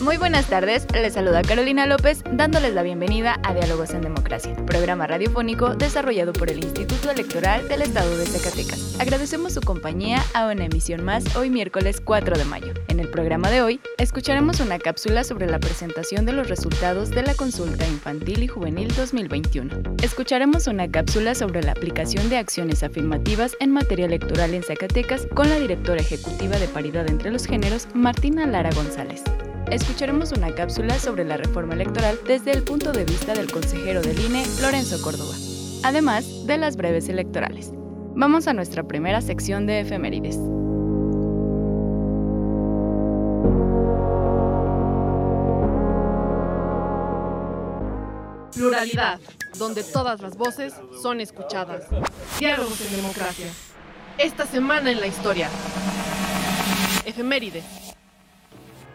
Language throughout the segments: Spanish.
Muy buenas tardes, les saluda Carolina López dándoles la bienvenida a Diálogos en Democracia, programa radiofónico desarrollado por el Instituto Electoral del Estado de Zacatecas. Agradecemos su compañía a una emisión más hoy miércoles 4 de mayo. En el programa de hoy escucharemos una cápsula sobre la presentación de los resultados de la consulta infantil y juvenil 2021. Escucharemos una cápsula sobre la aplicación de acciones afirmativas en materia electoral en Zacatecas con la directora ejecutiva de Paridad entre los Géneros, Martina Lara González escucharemos una cápsula sobre la reforma electoral desde el punto de vista del consejero del INE, Lorenzo Córdoba, además de las breves electorales. Vamos a nuestra primera sección de efemérides. Pluralidad, donde todas las voces son escuchadas. Diálogos en democracia. Esta semana en la historia. Efemérides.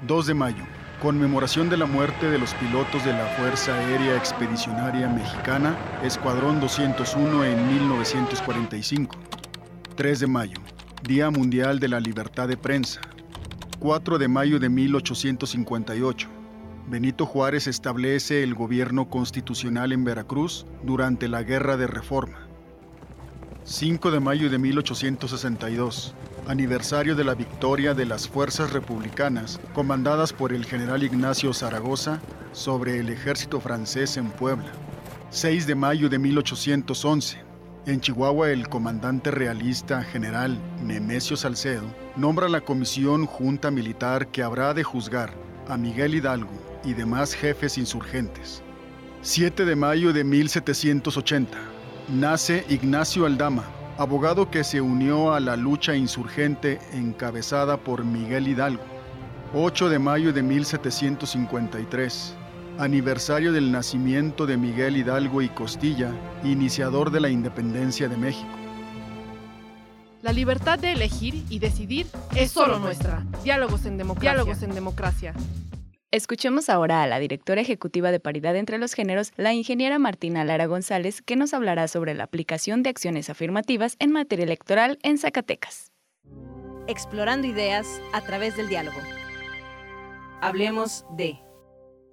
2 de mayo, conmemoración de la muerte de los pilotos de la Fuerza Aérea Expedicionaria Mexicana, Escuadrón 201 en 1945. 3 de mayo, Día Mundial de la Libertad de Prensa. 4 de mayo de 1858. Benito Juárez establece el gobierno constitucional en Veracruz durante la Guerra de Reforma. 5 de mayo de 1862 aniversario de la victoria de las fuerzas republicanas comandadas por el general Ignacio Zaragoza sobre el ejército francés en Puebla. 6 de mayo de 1811. En Chihuahua, el comandante realista general Nemesio Salcedo nombra la comisión junta militar que habrá de juzgar a Miguel Hidalgo y demás jefes insurgentes. 7 de mayo de 1780. Nace Ignacio Aldama, abogado que se unió a la lucha insurgente encabezada por Miguel Hidalgo. 8 de mayo de 1753, aniversario del nacimiento de Miguel Hidalgo y Costilla, iniciador de la independencia de México. La libertad de elegir y decidir es solo nuestra. Diálogos en democracia. Diálogos en democracia. Escuchemos ahora a la directora ejecutiva de Paridad entre los Géneros, la ingeniera Martina Lara González, que nos hablará sobre la aplicación de acciones afirmativas en materia electoral en Zacatecas. Explorando ideas a través del diálogo. Hablemos de...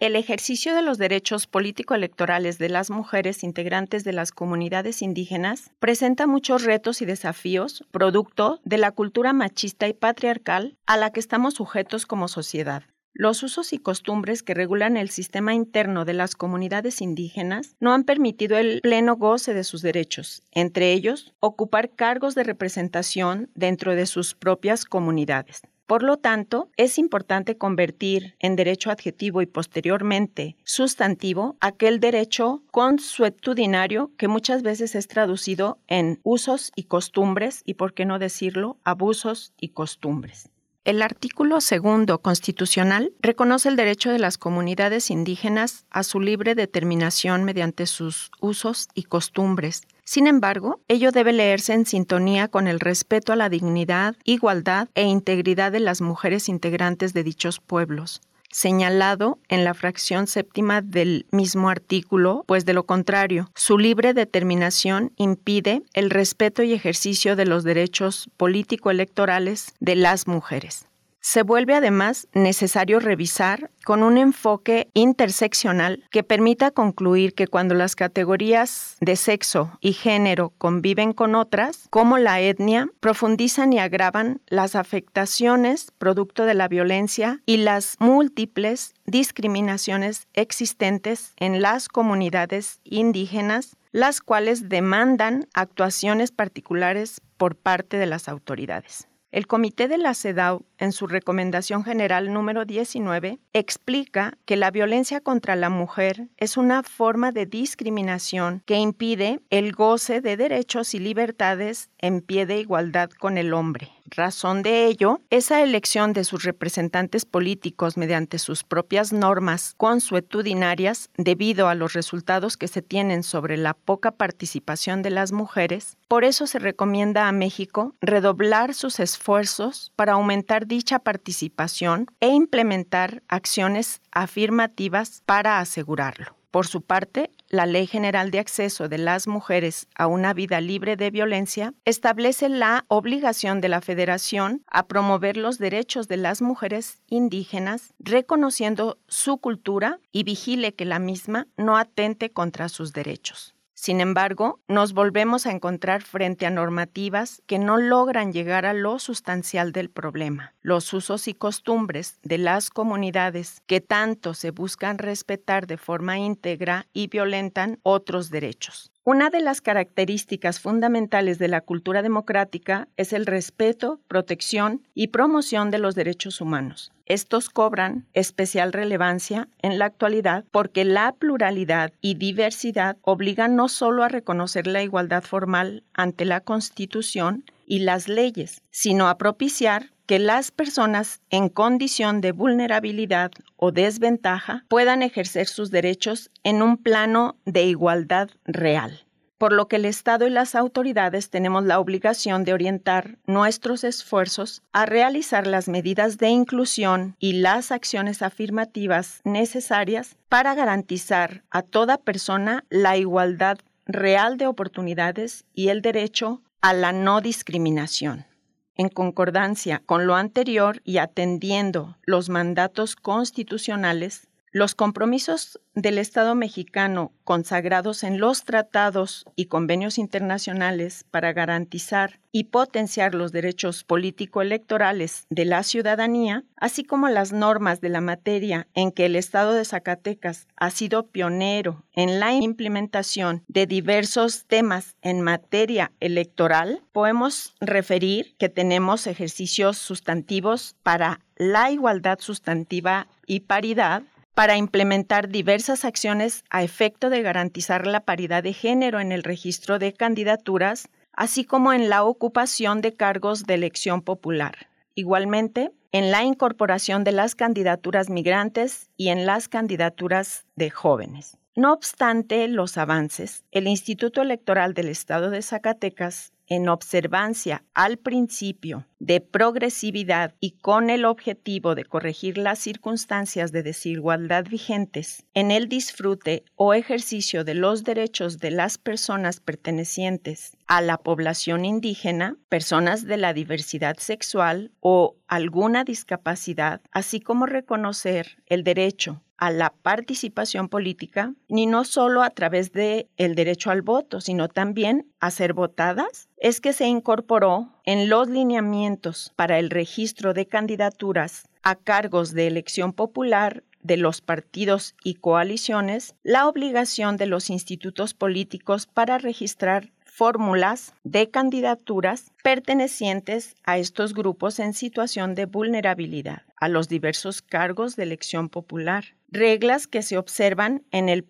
El ejercicio de los derechos político-electorales de las mujeres integrantes de las comunidades indígenas presenta muchos retos y desafíos producto de la cultura machista y patriarcal a la que estamos sujetos como sociedad. Los usos y costumbres que regulan el sistema interno de las comunidades indígenas no han permitido el pleno goce de sus derechos, entre ellos ocupar cargos de representación dentro de sus propias comunidades. Por lo tanto, es importante convertir en derecho adjetivo y posteriormente sustantivo aquel derecho consuetudinario que muchas veces es traducido en usos y costumbres y, por qué no decirlo, abusos y costumbres. El artículo segundo constitucional reconoce el derecho de las comunidades indígenas a su libre determinación mediante sus usos y costumbres. Sin embargo, ello debe leerse en sintonía con el respeto a la dignidad, igualdad e integridad de las mujeres integrantes de dichos pueblos señalado en la fracción séptima del mismo artículo, pues de lo contrario, su libre determinación impide el respeto y ejercicio de los derechos político-electorales de las mujeres. Se vuelve además necesario revisar con un enfoque interseccional que permita concluir que cuando las categorías de sexo y género conviven con otras, como la etnia, profundizan y agravan las afectaciones producto de la violencia y las múltiples discriminaciones existentes en las comunidades indígenas, las cuales demandan actuaciones particulares por parte de las autoridades. El Comité de la CEDAW, en su recomendación general número 19, explica que la violencia contra la mujer es una forma de discriminación que impide el goce de derechos y libertades en pie de igualdad con el hombre. Razón de ello, esa elección de sus representantes políticos mediante sus propias normas consuetudinarias, debido a los resultados que se tienen sobre la poca participación de las mujeres, por eso se recomienda a México redoblar sus esfuerzos para aumentar dicha participación e implementar acciones afirmativas para asegurarlo. Por su parte, la Ley General de Acceso de las Mujeres a una Vida Libre de Violencia establece la obligación de la Federación a promover los derechos de las mujeres indígenas, reconociendo su cultura y vigile que la misma no atente contra sus derechos. Sin embargo, nos volvemos a encontrar frente a normativas que no logran llegar a lo sustancial del problema, los usos y costumbres de las comunidades que tanto se buscan respetar de forma íntegra y violentan otros derechos. Una de las características fundamentales de la cultura democrática es el respeto, protección y promoción de los derechos humanos. Estos cobran especial relevancia en la actualidad porque la pluralidad y diversidad obligan no solo a reconocer la igualdad formal ante la Constitución y las leyes, sino a propiciar que las personas en condición de vulnerabilidad o desventaja puedan ejercer sus derechos en un plano de igualdad real por lo que el Estado y las autoridades tenemos la obligación de orientar nuestros esfuerzos a realizar las medidas de inclusión y las acciones afirmativas necesarias para garantizar a toda persona la igualdad real de oportunidades y el derecho a la no discriminación. En concordancia con lo anterior y atendiendo los mandatos constitucionales, los compromisos del Estado mexicano consagrados en los tratados y convenios internacionales para garantizar y potenciar los derechos político-electorales de la ciudadanía, así como las normas de la materia en que el Estado de Zacatecas ha sido pionero en la implementación de diversos temas en materia electoral, podemos referir que tenemos ejercicios sustantivos para la igualdad sustantiva y paridad, para implementar diversas acciones a efecto de garantizar la paridad de género en el registro de candidaturas, así como en la ocupación de cargos de elección popular. Igualmente, en la incorporación de las candidaturas migrantes y en las candidaturas de jóvenes. No obstante los avances, el Instituto Electoral del Estado de Zacatecas en observancia al principio de progresividad y con el objetivo de corregir las circunstancias de desigualdad vigentes en el disfrute o ejercicio de los derechos de las personas pertenecientes a la población indígena, personas de la diversidad sexual o alguna discapacidad, así como reconocer el derecho a la participación política, ni no solo a través de el derecho al voto, sino también a ser votadas, es que se incorporó en los lineamientos para el registro de candidaturas a cargos de elección popular de los partidos y coaliciones la obligación de los institutos políticos para registrar fórmulas de candidaturas pertenecientes a estos grupos en situación de vulnerabilidad a los diversos cargos de elección popular, reglas que se observan en el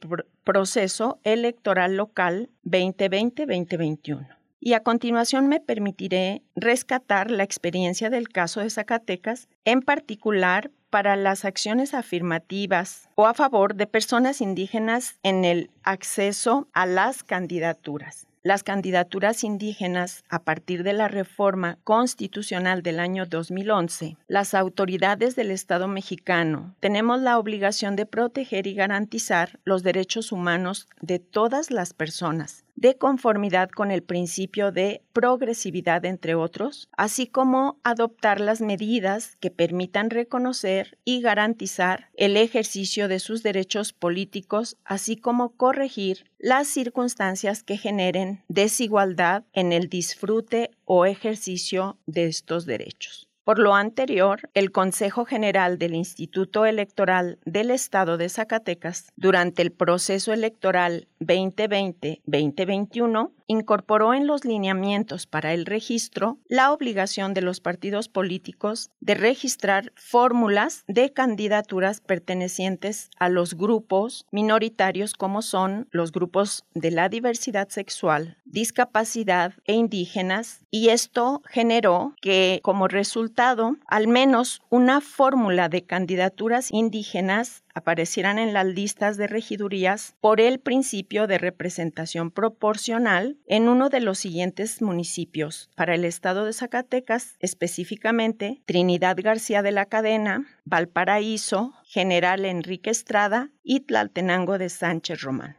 proceso electoral local 2020-2021. Y a continuación me permitiré rescatar la experiencia del caso de Zacatecas, en particular para las acciones afirmativas o a favor de personas indígenas en el acceso a las candidaturas las candidaturas indígenas a partir de la reforma constitucional del año 2011, las autoridades del Estado mexicano tenemos la obligación de proteger y garantizar los derechos humanos de todas las personas, de conformidad con el principio de progresividad, entre otros, así como adoptar las medidas que permitan reconocer y garantizar el ejercicio de sus derechos políticos, así como corregir las circunstancias que generen desigualdad en el disfrute o ejercicio de estos derechos. Por lo anterior, el Consejo General del Instituto Electoral del Estado de Zacatecas, durante el proceso electoral 2020-2021, incorporó en los lineamientos para el registro la obligación de los partidos políticos de registrar fórmulas de candidaturas pertenecientes a los grupos minoritarios como son los grupos de la diversidad sexual, discapacidad e indígenas, y esto generó que como resultado al menos una fórmula de candidaturas indígenas aparecieran en las listas de regidurías por el principio de representación proporcional en uno de los siguientes municipios. Para el estado de Zacatecas, específicamente Trinidad García de la Cadena, Valparaíso, General Enrique Estrada y Tlaltenango de Sánchez Román.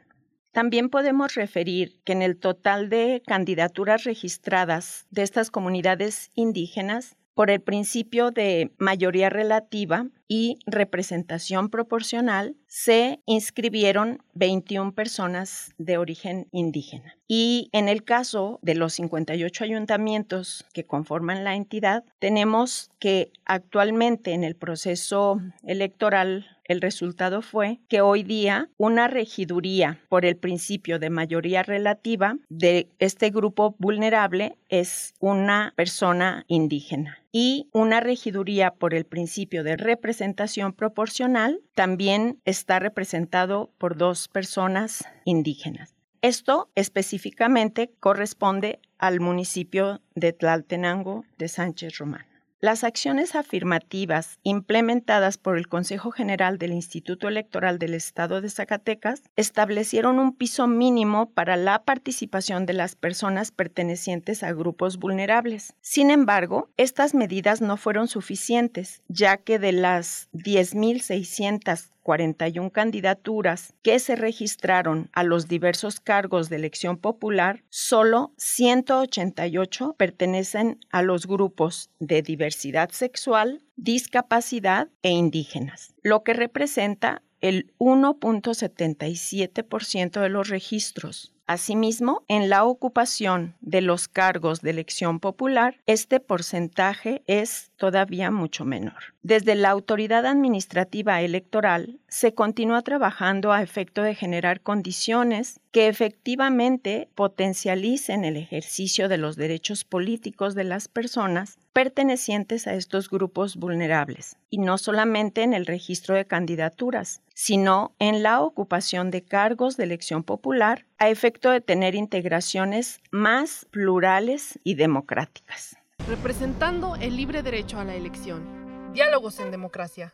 También podemos referir que en el total de candidaturas registradas de estas comunidades indígenas, por el principio de mayoría relativa y representación proporcional, se inscribieron 21 personas de origen indígena. Y en el caso de los 58 ayuntamientos que conforman la entidad, tenemos que actualmente en el proceso electoral el resultado fue que hoy día una regiduría por el principio de mayoría relativa de este grupo vulnerable es una persona indígena y una regiduría por el principio de representación proporcional también está representado por dos personas indígenas. Esto específicamente corresponde al municipio de Tlaltenango de Sánchez Román. Las acciones afirmativas implementadas por el Consejo General del Instituto Electoral del Estado de Zacatecas establecieron un piso mínimo para la participación de las personas pertenecientes a grupos vulnerables. Sin embargo, estas medidas no fueron suficientes, ya que de las 10.600 41 candidaturas que se registraron a los diversos cargos de elección popular, solo 188 pertenecen a los grupos de diversidad sexual, discapacidad e indígenas, lo que representa el 1.77% de los registros. Asimismo, en la ocupación de los cargos de elección popular, este porcentaje es todavía mucho menor. Desde la Autoridad Administrativa Electoral se continúa trabajando a efecto de generar condiciones que efectivamente potencialicen el ejercicio de los derechos políticos de las personas pertenecientes a estos grupos vulnerables, y no solamente en el registro de candidaturas, sino en la ocupación de cargos de elección popular a efecto de tener integraciones más plurales y democráticas. Representando el libre derecho a la elección. Diálogos en democracia.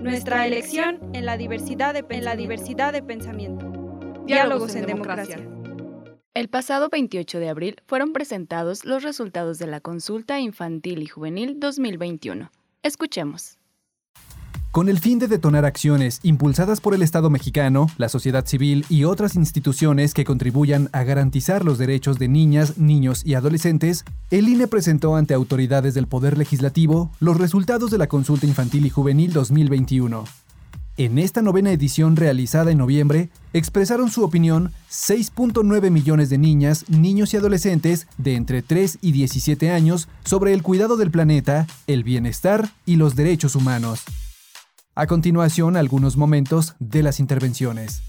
Nuestra elección en la diversidad de, en la diversidad de pensamiento. Diálogos en democracia. El pasado 28 de abril fueron presentados los resultados de la consulta infantil y juvenil 2021. Escuchemos. Con el fin de detonar acciones impulsadas por el Estado mexicano, la sociedad civil y otras instituciones que contribuyan a garantizar los derechos de niñas, niños y adolescentes, el INE presentó ante autoridades del Poder Legislativo los resultados de la consulta infantil y juvenil 2021. En esta novena edición realizada en noviembre, expresaron su opinión 6.9 millones de niñas, niños y adolescentes de entre 3 y 17 años sobre el cuidado del planeta, el bienestar y los derechos humanos. A continuación, algunos momentos de las intervenciones.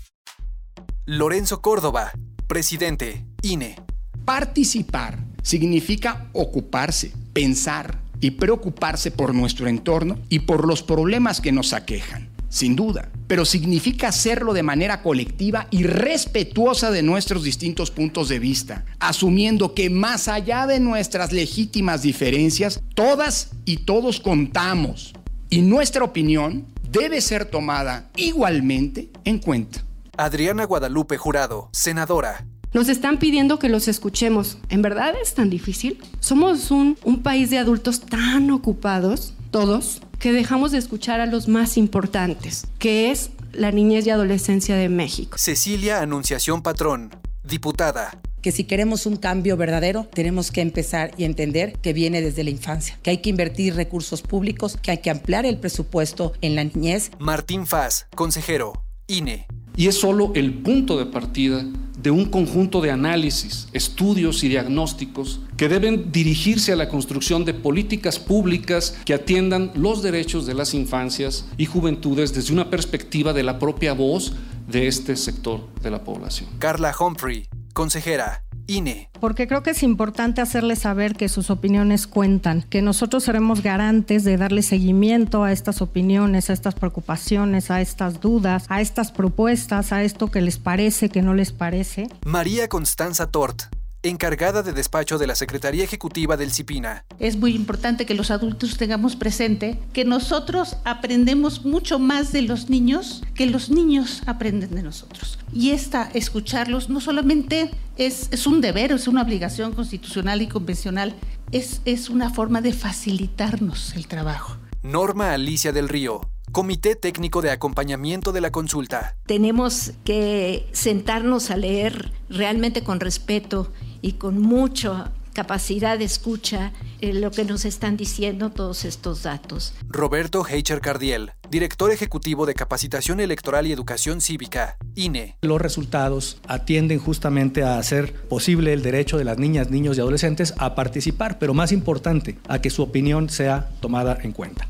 Lorenzo Córdoba, presidente, INE. Participar significa ocuparse, pensar y preocuparse por nuestro entorno y por los problemas que nos aquejan, sin duda, pero significa hacerlo de manera colectiva y respetuosa de nuestros distintos puntos de vista, asumiendo que más allá de nuestras legítimas diferencias, todas y todos contamos. Y nuestra opinión debe ser tomada igualmente en cuenta. Adriana Guadalupe Jurado, senadora. Nos están pidiendo que los escuchemos. ¿En verdad es tan difícil? Somos un, un país de adultos tan ocupados, todos, que dejamos de escuchar a los más importantes, que es la niñez y adolescencia de México. Cecilia Anunciación Patrón, diputada que si queremos un cambio verdadero, tenemos que empezar y entender que viene desde la infancia, que hay que invertir recursos públicos, que hay que ampliar el presupuesto en la niñez. Martín Faz, consejero, INE. Y es solo el punto de partida de un conjunto de análisis, estudios y diagnósticos que deben dirigirse a la construcción de políticas públicas que atiendan los derechos de las infancias y juventudes desde una perspectiva de la propia voz de este sector de la población. Carla Humphrey, consejera, INE. Porque creo que es importante hacerles saber que sus opiniones cuentan, que nosotros seremos garantes de darle seguimiento a estas opiniones, a estas preocupaciones, a estas dudas, a estas propuestas, a esto que les parece, que no les parece. María Constanza Tort, encargada de despacho de la Secretaría Ejecutiva del CIPINA. Es muy importante que los adultos tengamos presente que nosotros aprendemos mucho más de los niños que los niños aprenden de nosotros. Y esta, escucharlos, no solamente es, es un deber, es una obligación constitucional y convencional, es, es una forma de facilitarnos el trabajo. Norma Alicia del Río, Comité Técnico de Acompañamiento de la Consulta. Tenemos que sentarnos a leer realmente con respeto y con mucha capacidad de escucha eh, lo que nos están diciendo todos estos datos. Roberto Heicher Cardiel, director ejecutivo de Capacitación Electoral y Educación Cívica, INE. Los resultados atienden justamente a hacer posible el derecho de las niñas, niños y adolescentes a participar, pero más importante, a que su opinión sea tomada en cuenta.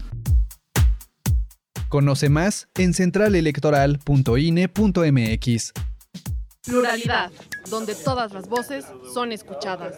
Conoce más en centralelectoral.ine.mx. Pluralidad, donde todas las voces son escuchadas.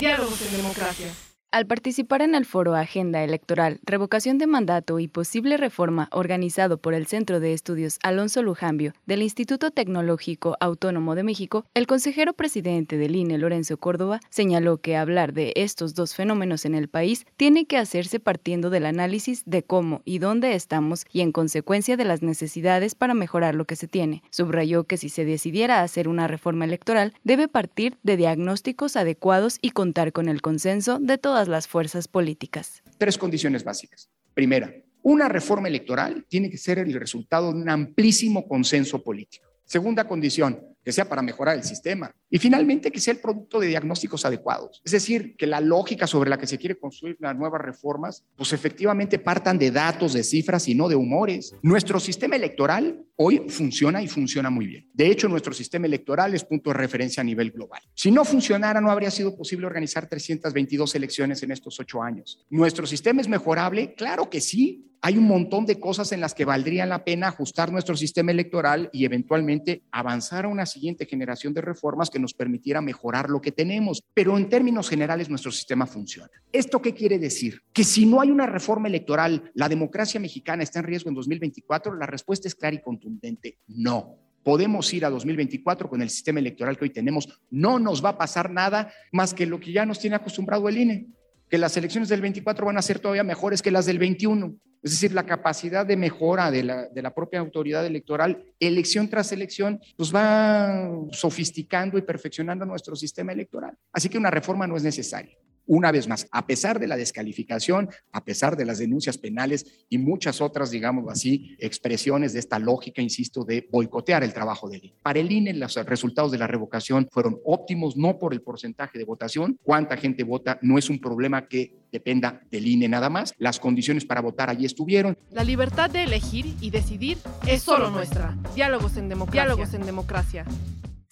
Diálogos en democracia. Al participar en el foro Agenda Electoral, Revocación de Mandato y Posible Reforma organizado por el Centro de Estudios Alonso Lujambio del Instituto Tecnológico Autónomo de México, el consejero presidente del INE, Lorenzo Córdoba, señaló que hablar de estos dos fenómenos en el país tiene que hacerse partiendo del análisis de cómo y dónde estamos y en consecuencia de las necesidades para mejorar lo que se tiene. Subrayó que si se decidiera hacer una reforma electoral, debe partir de diagnósticos adecuados y contar con el consenso de todas las fuerzas políticas. Tres condiciones básicas. Primera, una reforma electoral tiene que ser el resultado de un amplísimo consenso político. Segunda condición, que sea para mejorar el sistema. Y finalmente, que sea el producto de diagnósticos adecuados. Es decir, que la lógica sobre la que se quiere construir las nuevas reformas, pues efectivamente partan de datos, de cifras y no de humores. Nuestro sistema electoral hoy funciona y funciona muy bien. De hecho, nuestro sistema electoral es punto de referencia a nivel global. Si no funcionara, no habría sido posible organizar 322 elecciones en estos ocho años. ¿Nuestro sistema es mejorable? Claro que sí. Hay un montón de cosas en las que valdría la pena ajustar nuestro sistema electoral y eventualmente avanzar a una siguiente generación de reformas que nos permitiera mejorar lo que tenemos. Pero en términos generales nuestro sistema funciona. ¿Esto qué quiere decir? Que si no hay una reforma electoral, la democracia mexicana está en riesgo en 2024. La respuesta es clara y contundente. No podemos ir a 2024 con el sistema electoral que hoy tenemos. No nos va a pasar nada más que lo que ya nos tiene acostumbrado el INE, que las elecciones del 24 van a ser todavía mejores que las del 21. Es decir, la capacidad de mejora de la, de la, propia autoridad electoral, elección tras elección, pues va sofisticando y perfeccionando nuestro sistema electoral. Así que una reforma no es necesaria. Una vez más, a pesar de la descalificación, a pesar de las denuncias penales y muchas otras, digamos así, expresiones de esta lógica, insisto, de boicotear el trabajo del INE. Para el INE, los resultados de la revocación fueron óptimos, no por el porcentaje de votación. Cuánta gente vota no es un problema que dependa del INE nada más. Las condiciones para votar allí estuvieron. La libertad de elegir y decidir es solo nuestra. Diálogos en democracia. Diálogos en democracia.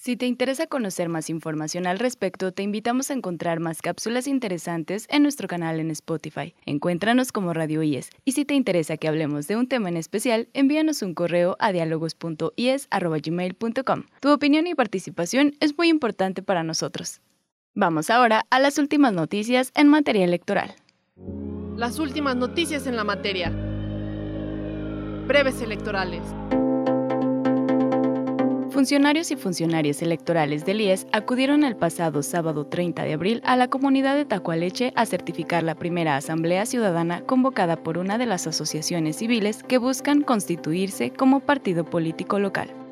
Si te interesa conocer más información al respecto, te invitamos a encontrar más cápsulas interesantes en nuestro canal en Spotify. Encuéntranos como Radio IES. Y si te interesa que hablemos de un tema en especial, envíanos un correo a dialogos.ies.gmail.com. Tu opinión y participación es muy importante para nosotros. Vamos ahora a las últimas noticias en materia electoral. Las últimas noticias en la materia. Breves electorales. Funcionarios y funcionarias electorales del IES acudieron el pasado sábado 30 de abril a la comunidad de Tacualeche a certificar la primera asamblea ciudadana convocada por una de las asociaciones civiles que buscan constituirse como partido político local.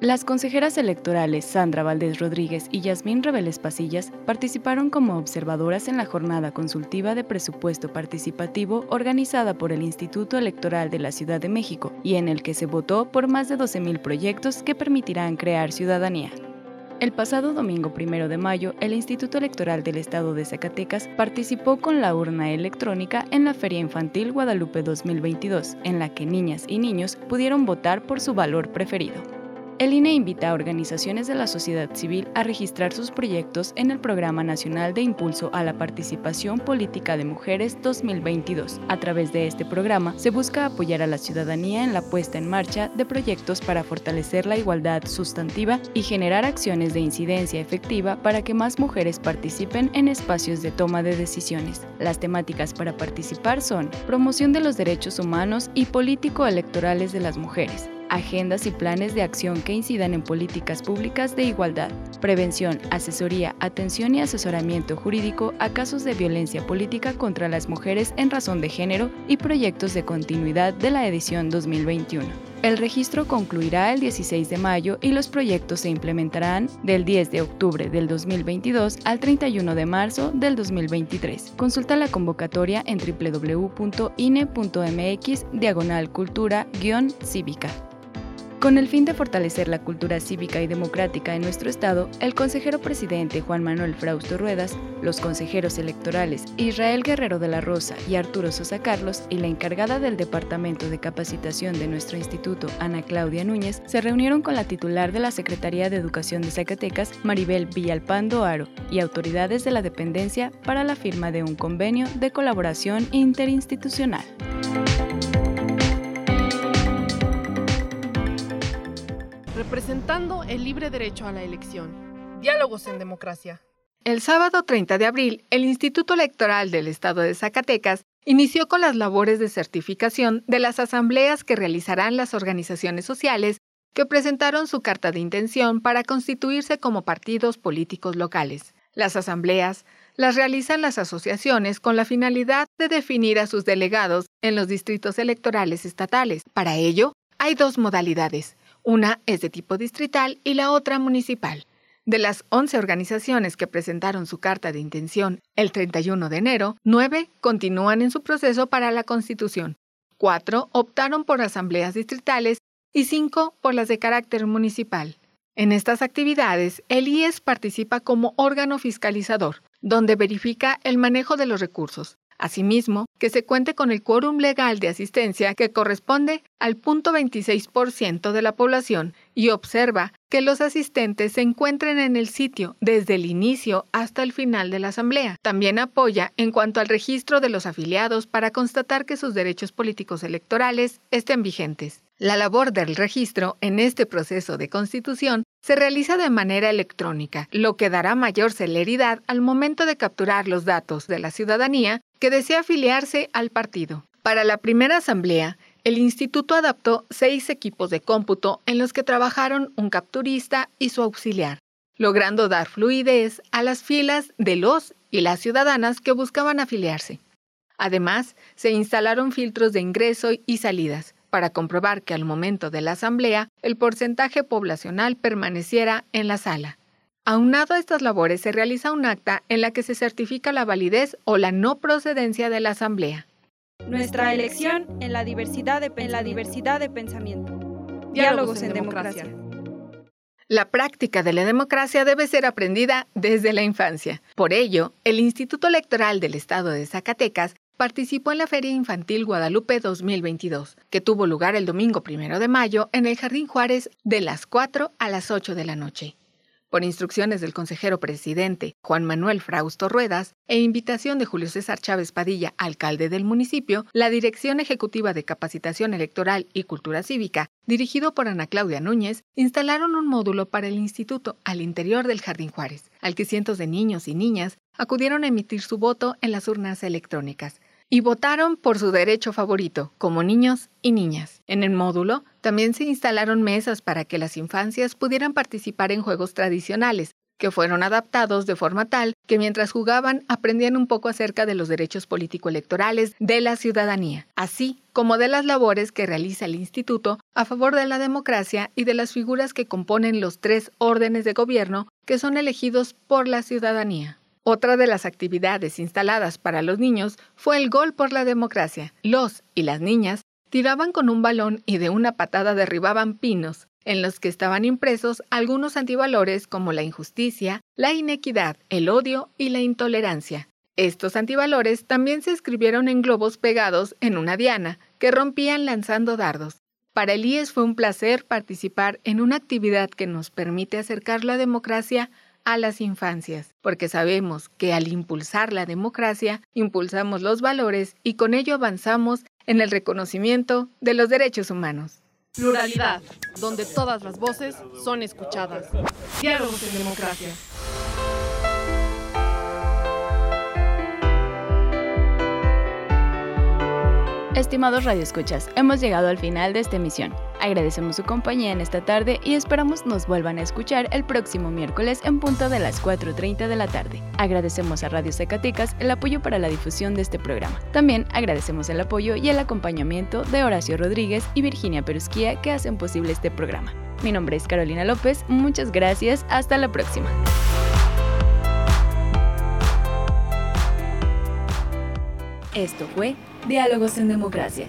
Las consejeras electorales Sandra Valdés Rodríguez y Yasmín Reveles Pasillas participaron como observadoras en la jornada consultiva de presupuesto participativo organizada por el Instituto Electoral de la Ciudad de México y en el que se votó por más de 12.000 proyectos que permitirán crear ciudadanía. El pasado domingo primero de mayo, el Instituto Electoral del Estado de Zacatecas participó con la urna electrónica en la Feria Infantil Guadalupe 2022, en la que niñas y niños pudieron votar por su valor preferido. El INE invita a organizaciones de la sociedad civil a registrar sus proyectos en el Programa Nacional de Impulso a la Participación Política de Mujeres 2022. A través de este programa se busca apoyar a la ciudadanía en la puesta en marcha de proyectos para fortalecer la igualdad sustantiva y generar acciones de incidencia efectiva para que más mujeres participen en espacios de toma de decisiones. Las temáticas para participar son promoción de los derechos humanos y político-electorales de las mujeres, agendas y planes de acción que incidan en políticas públicas de igualdad, prevención, asesoría, atención y asesoramiento jurídico a casos de violencia política contra las mujeres en razón de género y proyectos de continuidad de la edición 2021. El registro concluirá el 16 de mayo y los proyectos se implementarán del 10 de octubre del 2022 al 31 de marzo del 2023. Consulta la convocatoria en www.ine.mx diagonal cultura-cívica. Con el fin de fortalecer la cultura cívica y democrática en nuestro Estado, el consejero presidente Juan Manuel Frausto Ruedas, los consejeros electorales Israel Guerrero de la Rosa y Arturo Sosa Carlos y la encargada del Departamento de Capacitación de nuestro instituto, Ana Claudia Núñez, se reunieron con la titular de la Secretaría de Educación de Zacatecas, Maribel Villalpando Aro, y autoridades de la dependencia para la firma de un convenio de colaboración interinstitucional. Representando el libre derecho a la elección. Diálogos en democracia. El sábado 30 de abril, el Instituto Electoral del Estado de Zacatecas inició con las labores de certificación de las asambleas que realizarán las organizaciones sociales que presentaron su carta de intención para constituirse como partidos políticos locales. Las asambleas las realizan las asociaciones con la finalidad de definir a sus delegados en los distritos electorales estatales. Para ello, hay dos modalidades, una es de tipo distrital y la otra municipal. De las 11 organizaciones que presentaron su carta de intención el 31 de enero, 9 continúan en su proceso para la constitución, 4 optaron por asambleas distritales y 5 por las de carácter municipal. En estas actividades, el IES participa como órgano fiscalizador, donde verifica el manejo de los recursos, Asimismo, que se cuente con el quórum legal de asistencia que corresponde al punto 26% de la población y observa que los asistentes se encuentren en el sitio desde el inicio hasta el final de la asamblea. También apoya en cuanto al registro de los afiliados para constatar que sus derechos políticos electorales estén vigentes. La labor del registro en este proceso de constitución se realiza de manera electrónica, lo que dará mayor celeridad al momento de capturar los datos de la ciudadanía que desea afiliarse al partido. Para la primera asamblea, el instituto adaptó seis equipos de cómputo en los que trabajaron un capturista y su auxiliar, logrando dar fluidez a las filas de los y las ciudadanas que buscaban afiliarse. Además, se instalaron filtros de ingreso y salidas, para comprobar que al momento de la asamblea el porcentaje poblacional permaneciera en la sala. Aunado a estas labores se realiza un acta en la que se certifica la validez o la no procedencia de la asamblea. Nuestra elección en la diversidad de, en la diversidad de pensamiento. Diálogos, en, democracia. La práctica de la democracia debe ser aprendida desde la infancia. Por ello, el Instituto Electoral del Estado de Zacatecas participó en la Feria Infantil Guadalupe 2022, que tuvo lugar el domingo primero de mayo en el Jardín Juárez de las 4 a las 8 de la noche. Por instrucciones del consejero presidente Juan Manuel Frausto Ruedas e invitación de Julio César Chávez Padilla, alcalde del municipio, la Dirección Ejecutiva de Capacitación Electoral y Cultura Cívica, dirigido por Ana Claudia Núñez, instalaron un módulo para el instituto al interior del Jardín Juárez, al que cientos de niños y niñas acudieron a emitir su voto en las urnas electrónicas y votaron por su derecho favorito, como niños y niñas. En el módulo también se instalaron mesas para que las infancias pudieran participar en juegos tradicionales, que fueron adaptados de forma tal que mientras jugaban aprendían un poco acerca de los derechos político-electorales de la ciudadanía, así como de las labores que realiza el instituto a favor de la democracia y de las figuras que componen los tres órdenes de gobierno que son elegidos por la ciudadanía. Otra de las actividades instaladas para los niños fue el gol por la democracia. Los y las niñas tiraban con un balón y de una patada derribaban pinos. en los que estaban impresos algunos antivalores como la injusticia, la inequidad, el odio y la intolerancia. Estos antivalores también se escribieron en globos pegados en una diana, que rompían lanzando dardos. Para Elías fue un placer participar en una actividad que nos permite acercar la democracia a las infancias, porque sabemos que al impulsar la democracia, impulsamos los valores y con ello avanzamos en el reconocimiento de los derechos humanos. Pluralidad, donde todas las voces son escuchadas. Diálogos en democracia. Estimados radioescuchas, hemos llegado al final de esta emisión. Agradecemos su compañía en esta tarde y esperamos nos vuelvan a escuchar el próximo miércoles en punto de las 4.30 de la tarde. Agradecemos a Radio Zacatecas el apoyo para la difusión de este programa. También agradecemos el apoyo y el acompañamiento de Horacio Rodríguez y Virginia Perusquía que hacen posible este programa. Mi nombre es Carolina López, muchas gracias, hasta la próxima. Esto fue Diálogos en Democracia.